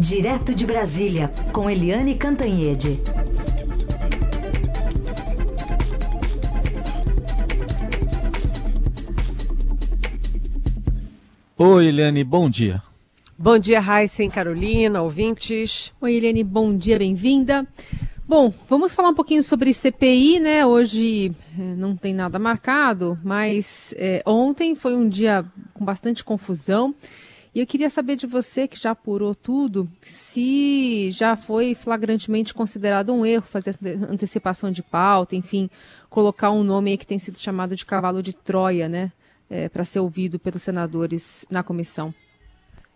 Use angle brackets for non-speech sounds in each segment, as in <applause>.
Direto de Brasília, com Eliane Cantanhede. Oi, Eliane, bom dia. Bom dia, Raíssa e Carolina, ouvintes. Oi, Eliane, bom dia, bem-vinda. Bom, vamos falar um pouquinho sobre CPI, né? Hoje é, não tem nada marcado, mas é, ontem foi um dia com bastante confusão. E eu queria saber de você, que já apurou tudo, se já foi flagrantemente considerado um erro fazer antecipação de pauta, enfim, colocar um nome que tem sido chamado de cavalo de Troia, né? É, para ser ouvido pelos senadores na comissão.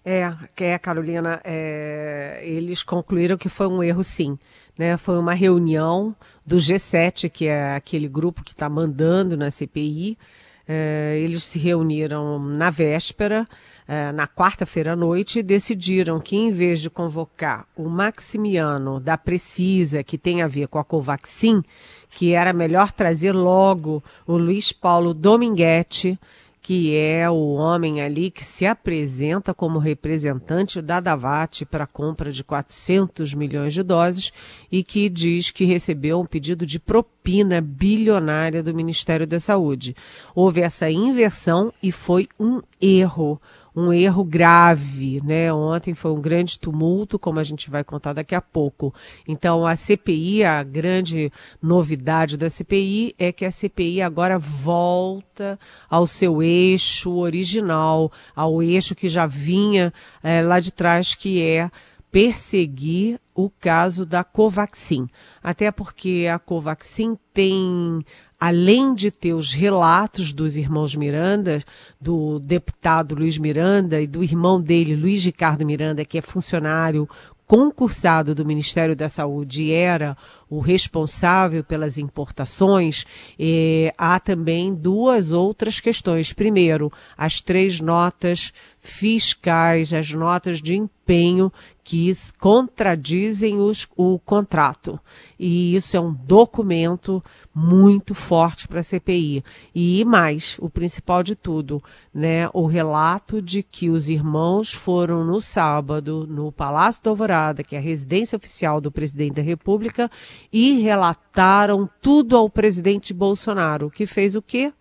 É, é, Carolina, é, eles concluíram que foi um erro sim. Né? Foi uma reunião do G7, que é aquele grupo que está mandando na CPI. É, eles se reuniram na véspera, na quarta-feira à noite, decidiram que, em vez de convocar o Maximiano da Precisa, que tem a ver com a Covaxin, que era melhor trazer logo o Luiz Paulo Dominguete, que é o homem ali que se apresenta como representante da Davat para a compra de 400 milhões de doses e que diz que recebeu um pedido de propina bilionária do Ministério da Saúde. Houve essa inversão e foi um erro um erro grave, né? Ontem foi um grande tumulto, como a gente vai contar daqui a pouco. Então, a CPI, a grande novidade da CPI é que a CPI agora volta ao seu eixo original, ao eixo que já vinha é, lá de trás, que é perseguir o caso da Covaxin. Até porque a Covaxin tem além de ter os relatos dos irmãos Miranda, do deputado Luiz Miranda e do irmão dele, Luiz Ricardo Miranda, que é funcionário concursado do Ministério da Saúde e era o responsável pelas importações, eh, há também duas outras questões. Primeiro, as três notas fiscais, as notas de empenho que contradizem os, o contrato. E isso é um documento muito forte para a CPI. E mais, o principal de tudo, né, o relato de que os irmãos foram no sábado no Palácio da Alvorada, que é a residência oficial do presidente da República, e relataram tudo ao presidente Bolsonaro, que fez o quê?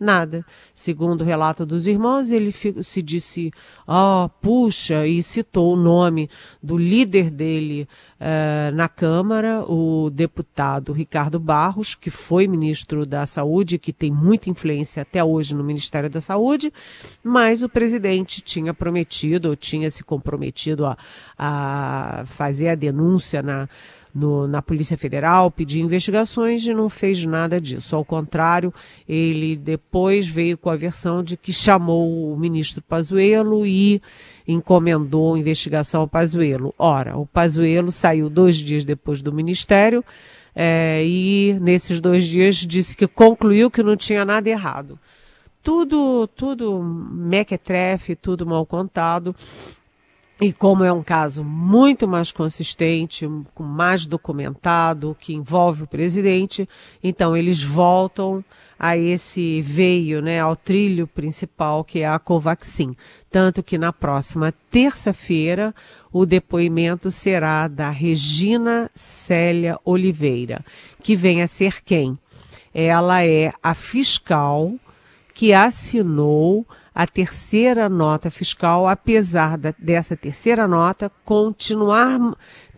Nada. Segundo o relato dos irmãos, ele se disse, ó, oh, puxa, e citou o nome do líder dele uh, na Câmara, o deputado Ricardo Barros, que foi ministro da Saúde, que tem muita influência até hoje no Ministério da Saúde, mas o presidente tinha prometido, ou tinha se comprometido a, a fazer a denúncia na no, na Polícia Federal, pediu investigações e não fez nada disso. Ao contrário, ele depois veio com a versão de que chamou o ministro Pazuello e encomendou investigação ao Pazuello. Ora, o Pazuello saiu dois dias depois do ministério é, e nesses dois dias disse que concluiu que não tinha nada errado. Tudo, tudo mequetrefe, tudo mal contado. E como é um caso muito mais consistente, com mais documentado, que envolve o presidente, então eles voltam a esse veio, né, ao trilho principal que é a Covaxin. Tanto que na próxima terça-feira o depoimento será da Regina Célia Oliveira, que vem a ser quem? Ela é a fiscal que assinou a terceira nota fiscal, apesar da, dessa terceira nota continuar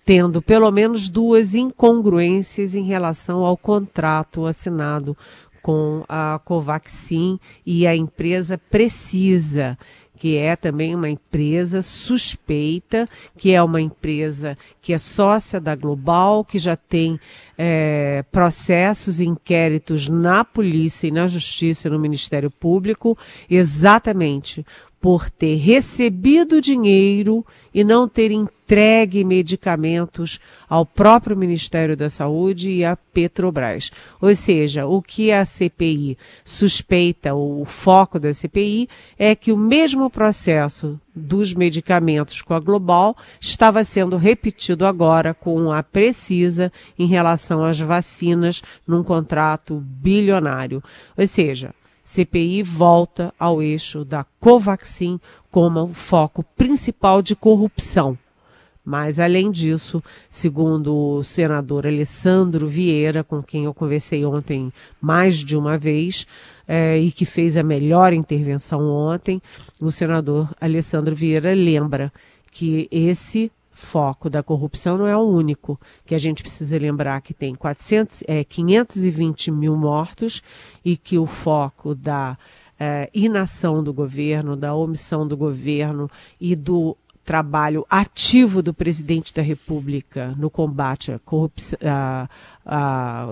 tendo pelo menos duas incongruências em relação ao contrato assinado com a Covaxin e a empresa precisa que é também uma empresa suspeita, que é uma empresa que é sócia da Global, que já tem é, processos e inquéritos na polícia e na justiça no Ministério Público, exatamente por ter recebido dinheiro e não ter entregue medicamentos ao próprio Ministério da Saúde e à Petrobras. Ou seja, o que a CPI suspeita, o foco da CPI, é que o mesmo processo dos medicamentos com a Global estava sendo repetido agora com a Precisa em relação às vacinas num contrato bilionário. Ou seja, CPI volta ao eixo da Covaxin como foco principal de corrupção. Mas, além disso, segundo o senador Alessandro Vieira, com quem eu conversei ontem mais de uma vez, é, e que fez a melhor intervenção ontem, o senador Alessandro Vieira lembra que esse foco da corrupção não é o único, que a gente precisa lembrar que tem 400, é, 520 mil mortos e que o foco da é, inação do governo, da omissão do governo e do trabalho ativo do presidente da República no combate à corrupção,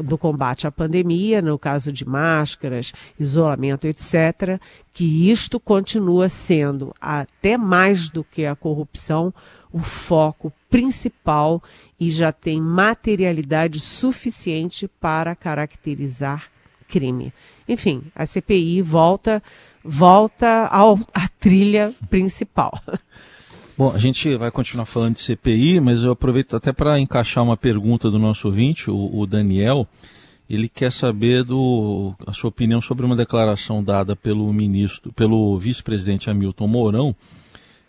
do combate à pandemia, no caso de máscaras, isolamento, etc., que isto continua sendo, até mais do que a corrupção, o foco principal e já tem materialidade suficiente para caracterizar crime. Enfim, a CPI volta volta ao, à trilha principal. Bom, a gente vai continuar falando de CPI, mas eu aproveito até para encaixar uma pergunta do nosso ouvinte, o, o, Daniel. Ele quer saber do, a sua opinião sobre uma declaração dada pelo ministro, pelo vice-presidente Hamilton Mourão.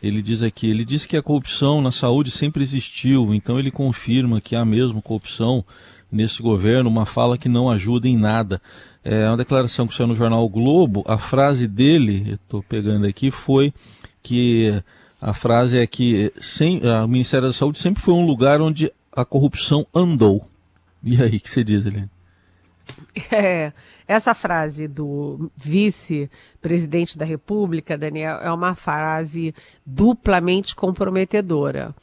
Ele diz aqui, ele diz que a corrupção na saúde sempre existiu, então ele confirma que há mesmo corrupção nesse governo, uma fala que não ajuda em nada. É uma declaração que saiu no jornal o Globo. A frase dele, estou pegando aqui, foi que a frase é que sem, a, o Ministério da Saúde sempre foi um lugar onde a corrupção andou. E aí, o que você diz, Helene? <laughs> É, essa frase do vice-presidente da República, Daniel, é uma frase duplamente comprometedora.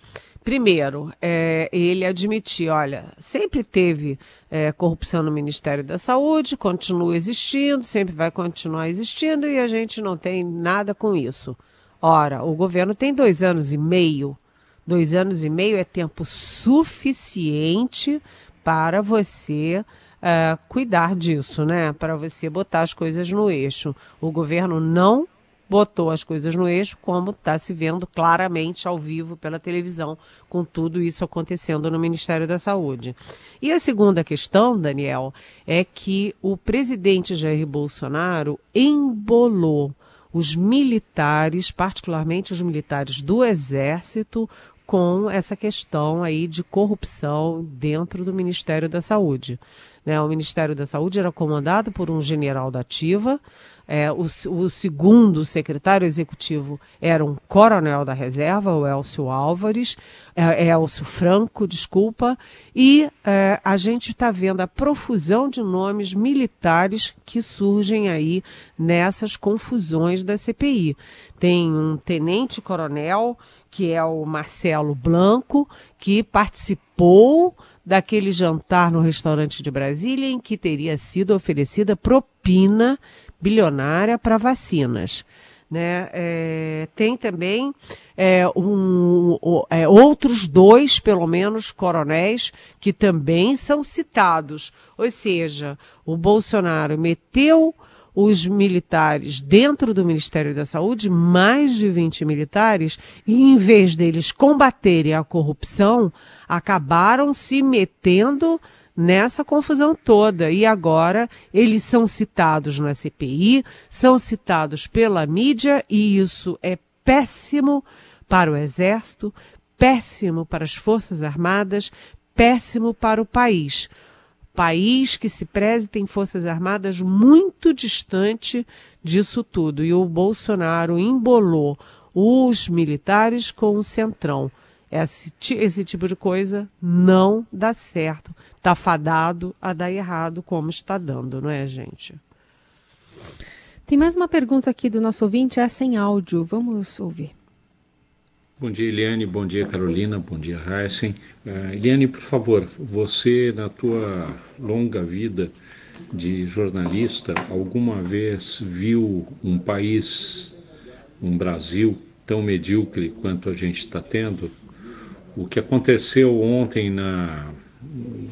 Primeiro, é, ele admitir, olha, sempre teve é, corrupção no Ministério da Saúde, continua existindo, sempre vai continuar existindo e a gente não tem nada com isso. Ora, o governo tem dois anos e meio. Dois anos e meio é tempo suficiente para você uh, cuidar disso, né? Para você botar as coisas no eixo. O governo não botou as coisas no eixo, como está se vendo claramente ao vivo pela televisão, com tudo isso acontecendo no Ministério da Saúde. E a segunda questão, Daniel, é que o presidente Jair Bolsonaro embolou os militares, particularmente os militares do Exército, com essa questão aí de corrupção dentro do Ministério da Saúde. Né? O Ministério da Saúde era comandado por um general da ativa, é, o, o, segundo secretário executivo era um coronel da reserva, o Elcio Álvares, é, Elcio Franco, desculpa, e é, a gente está vendo a profusão de nomes militares que surgem aí nessas confusões da CPI. Tem um tenente-coronel, que é o Marcelo Blanco, que participou daquele jantar no restaurante de Brasília em que teria sido oferecida propina bilionária para vacinas. Né? É, tem também é, um, é, outros dois, pelo menos, coronéis que também são citados. Ou seja, o Bolsonaro meteu os militares dentro do Ministério da Saúde, mais de 20 militares, e em vez deles combaterem a corrupção, acabaram se metendo nessa confusão toda. E agora eles são citados na CPI, são citados pela mídia, e isso é péssimo para o Exército, péssimo para as Forças Armadas, péssimo para o país. País que se preze tem Forças Armadas muito distante disso tudo. E o Bolsonaro embolou os militares com o Centrão. Esse, esse tipo de coisa não dá certo. Está fadado a dar errado, como está dando, não é, gente? Tem mais uma pergunta aqui do nosso ouvinte, essa em áudio. Vamos ouvir. Bom dia, Eliane. Bom dia, Carolina. Bom dia, Heisen. Uh, Eliane, por favor, você, na tua longa vida de jornalista, alguma vez viu um país, um Brasil, tão medíocre quanto a gente está tendo? O que aconteceu ontem na,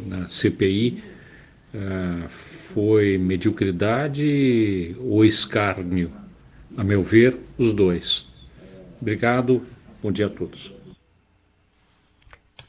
na CPI uh, ah, foi mediocridade ou escárnio? A meu ver, os dois. Obrigado, bom dia a todos.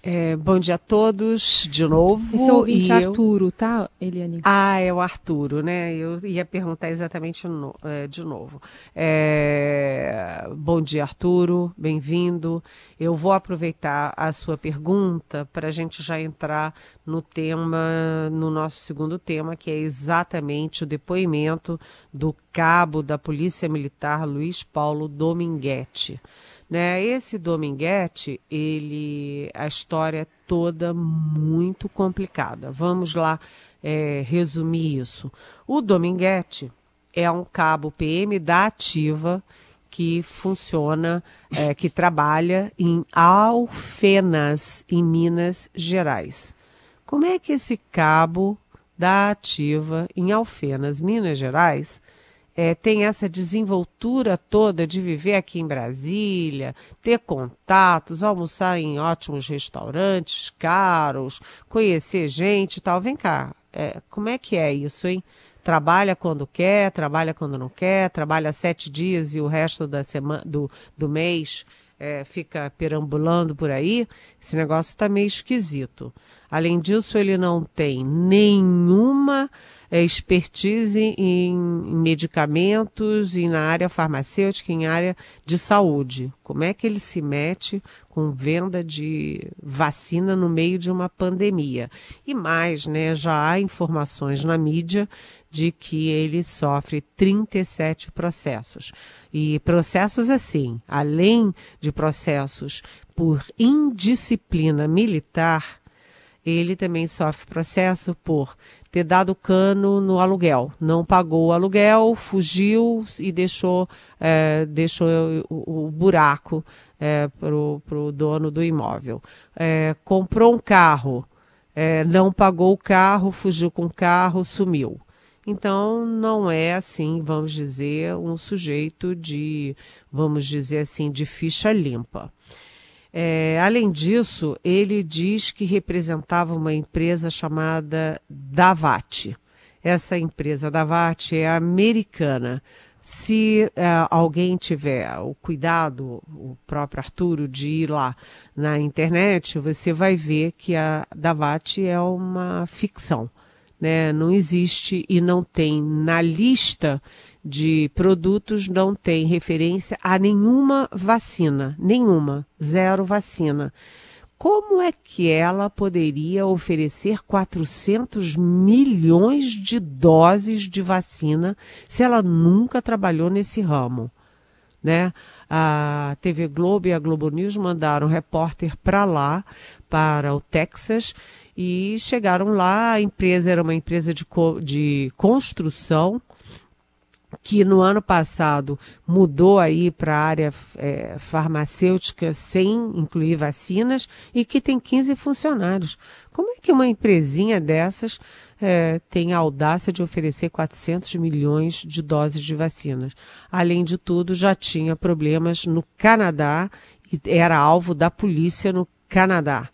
É, bom dia a todos, de novo. Esse é o ouvinte eu... Arturo, tá, Eliane? Ah, é o Arturo, né? Eu ia perguntar exatamente no, é, de novo. É... Bom dia, Arturo, bem-vindo. Eu vou aproveitar a sua pergunta para a gente já entrar no tema, no nosso segundo tema, que é exatamente o depoimento do cabo da Polícia Militar Luiz Paulo Dominguete. Né? Esse Dominguete, ele, a história é toda muito complicada. Vamos lá é, resumir isso. O Dominguete é um cabo PM da Ativa que funciona, é, que trabalha em Alfenas, em Minas Gerais. Como é que esse cabo da Ativa em Alfenas, Minas Gerais, é, tem essa desenvoltura toda de viver aqui em Brasília, ter contatos, almoçar em ótimos restaurantes caros, conhecer gente e tal. Vem cá, é, como é que é isso, hein? Trabalha quando quer, trabalha quando não quer, trabalha sete dias e o resto da semana, do, do mês é, fica perambulando por aí. Esse negócio está meio esquisito. Além disso, ele não tem nenhuma é, expertise em, medicamentos e na área farmacêutica, em área de saúde. Como é que ele se mete com venda de vacina no meio de uma pandemia? E mais, né, já há informações na mídia de que ele sofre 37 processos. E processos assim, além de processos por indisciplina militar, ele também sofre processo por ter dado cano no aluguel. Não pagou o aluguel, fugiu e deixou, é, deixou o, o buraco é, para o dono do imóvel. É, comprou um carro, é, não pagou o carro, fugiu com o carro, sumiu. Então, não é assim, vamos dizer, um sujeito de, vamos dizer assim, de ficha limpa. É, além disso, ele diz que representava uma empresa chamada Davat. Essa empresa Davat é americana. Se é, alguém tiver o cuidado, o próprio Arturo, de ir lá na internet, você vai ver que a Davat é uma ficção. Né? Não existe e não tem na lista de produtos não tem referência a nenhuma vacina, nenhuma, zero vacina. Como é que ela poderia oferecer 400 milhões de doses de vacina se ela nunca trabalhou nesse ramo? Né? A TV Globo e a Globo News mandaram repórter para lá, para o Texas, e chegaram lá. A empresa era uma empresa de, de construção que no ano passado mudou aí para a área é, farmacêutica sem incluir vacinas e que tem 15 funcionários. Como é que uma empresinha dessas é, tem a audácia de oferecer 400 milhões de doses de vacinas? Além de tudo, já tinha problemas no Canadá e era alvo da polícia no Canadá.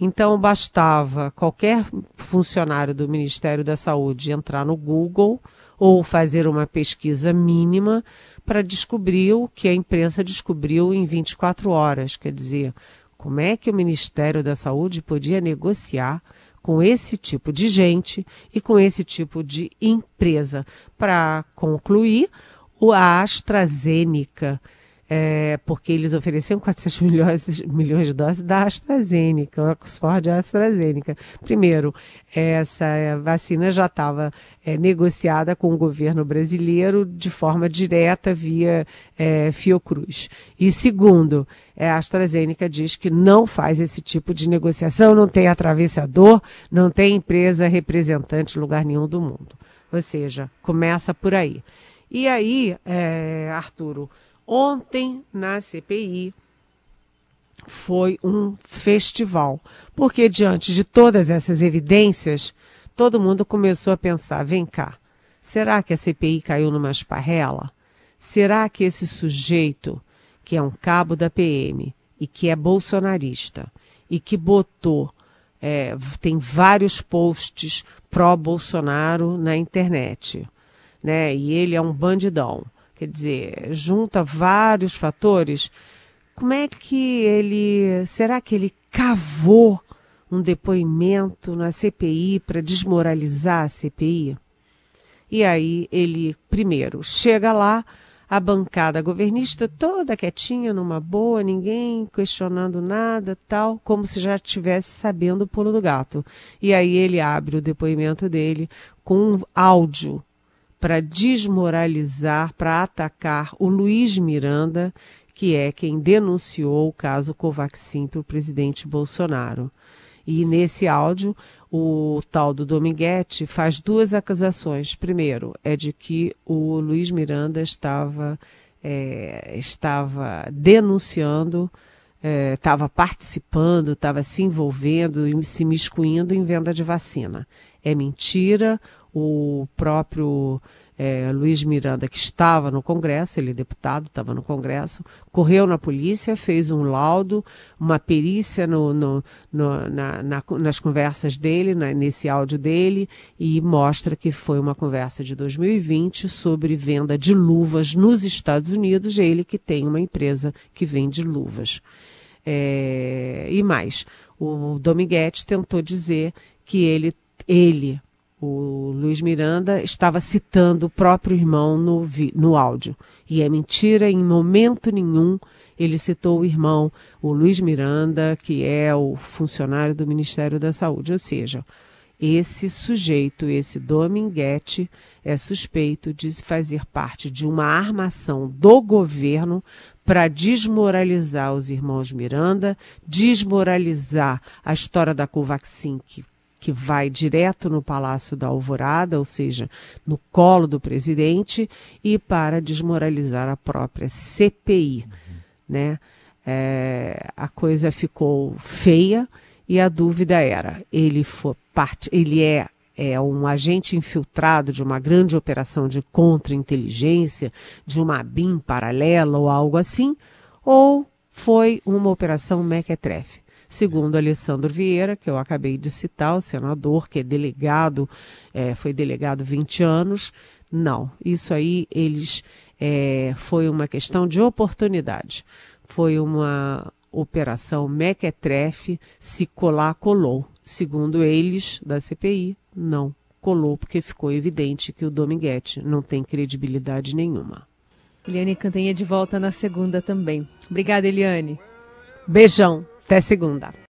Então, bastava qualquer funcionário do Ministério da Saúde entrar no Google ou fazer uma pesquisa mínima para descobrir o que a imprensa descobriu em 24 horas. Quer dizer, como é que o Ministério da Saúde podia negociar com esse tipo de gente e com esse tipo de empresa? Para concluir, a AstraZeneca é, porque eles ofereciam 400 <laughs> milhões, milhões de doses da AstraZeneca, Oxford AstraZeneca. Primeiro, essa vacina já estava é, negociada com o governo brasileiro de forma direta via é, Fiocruz. E segundo, é, a AstraZeneca diz que não faz esse tipo de negociação, não tem atravessador, não tem empresa representante em lugar nenhum do mundo. Ou seja, começa por aí. E aí, é, Arturo, Ontem, na CPI, foi um festival, porque diante de todas essas evidências, todo mundo começou a pensar: vem cá, será que a CPI caiu numa esparrela? Será que esse sujeito, que é um cabo da PM e que é bolsonarista e que botou, é, tem vários posts pró-Bolsonaro na internet, né? E ele é um bandidão. Quer dizer, junta vários fatores. como é que ele. Será que ele cavou um depoimento na CPI para desmoralizar a CPI? E aí ele, primeiro, chega lá, a bancada governista toda quietinha, numa boa, ninguém questionando nada, tal, como se já estivesse sabendo o pulo do gato. E aí ele abre o depoimento dele com um áudio para desmoralizar, para atacar o Luiz Miranda, que é quem denunciou o caso Covaxin para o presidente Bolsonaro. E nesse áudio, o tal do Dominguete faz duas acusações. Primeiro, é de que o Luiz Miranda estava, é, estava denunciando, é, estava participando, estava se envolvendo e se miscuindo em venda de vacina. É mentira, o próprio é, Luiz Miranda, que estava no Congresso, ele é deputado, estava no Congresso, correu na polícia, fez um laudo, uma perícia no, no, no, na, na, nas conversas dele, na, nesse áudio dele, e mostra que foi uma conversa de 2020 sobre venda de luvas nos Estados Unidos, ele que tem uma empresa que vende luvas. É, e mais, o Dominguete tentou dizer que ele, ele o Luiz Miranda estava citando o próprio irmão no, no áudio. E é mentira, em momento nenhum ele citou o irmão, o Luiz Miranda, que é o funcionário do Ministério da Saúde. Ou seja, esse sujeito, esse Dominguete, é suspeito de fazer parte de uma armação do governo para desmoralizar os irmãos Miranda, desmoralizar a história da Covaxin, que que vai direto no Palácio da Alvorada, ou seja, no colo do presidente, e para desmoralizar a própria CPI. Uhum. Né? É, a coisa ficou feia e a dúvida era: ele, for parte, ele é, é um agente infiltrado de uma grande operação de contra-inteligência, de uma BIM paralela ou algo assim, ou foi uma operação mequetrefe? Segundo Alessandro Vieira, que eu acabei de citar, o senador, que é delegado, é, foi delegado 20 anos. Não, isso aí eles é, foi uma questão de oportunidade. Foi uma operação mequetrefe, se colar, colou. Segundo eles, da CPI, não colou, porque ficou evidente que o Dominguete não tem credibilidade nenhuma. Eliane Cantanha de volta na segunda também. Obrigada, Eliane. Beijão. Até segunda.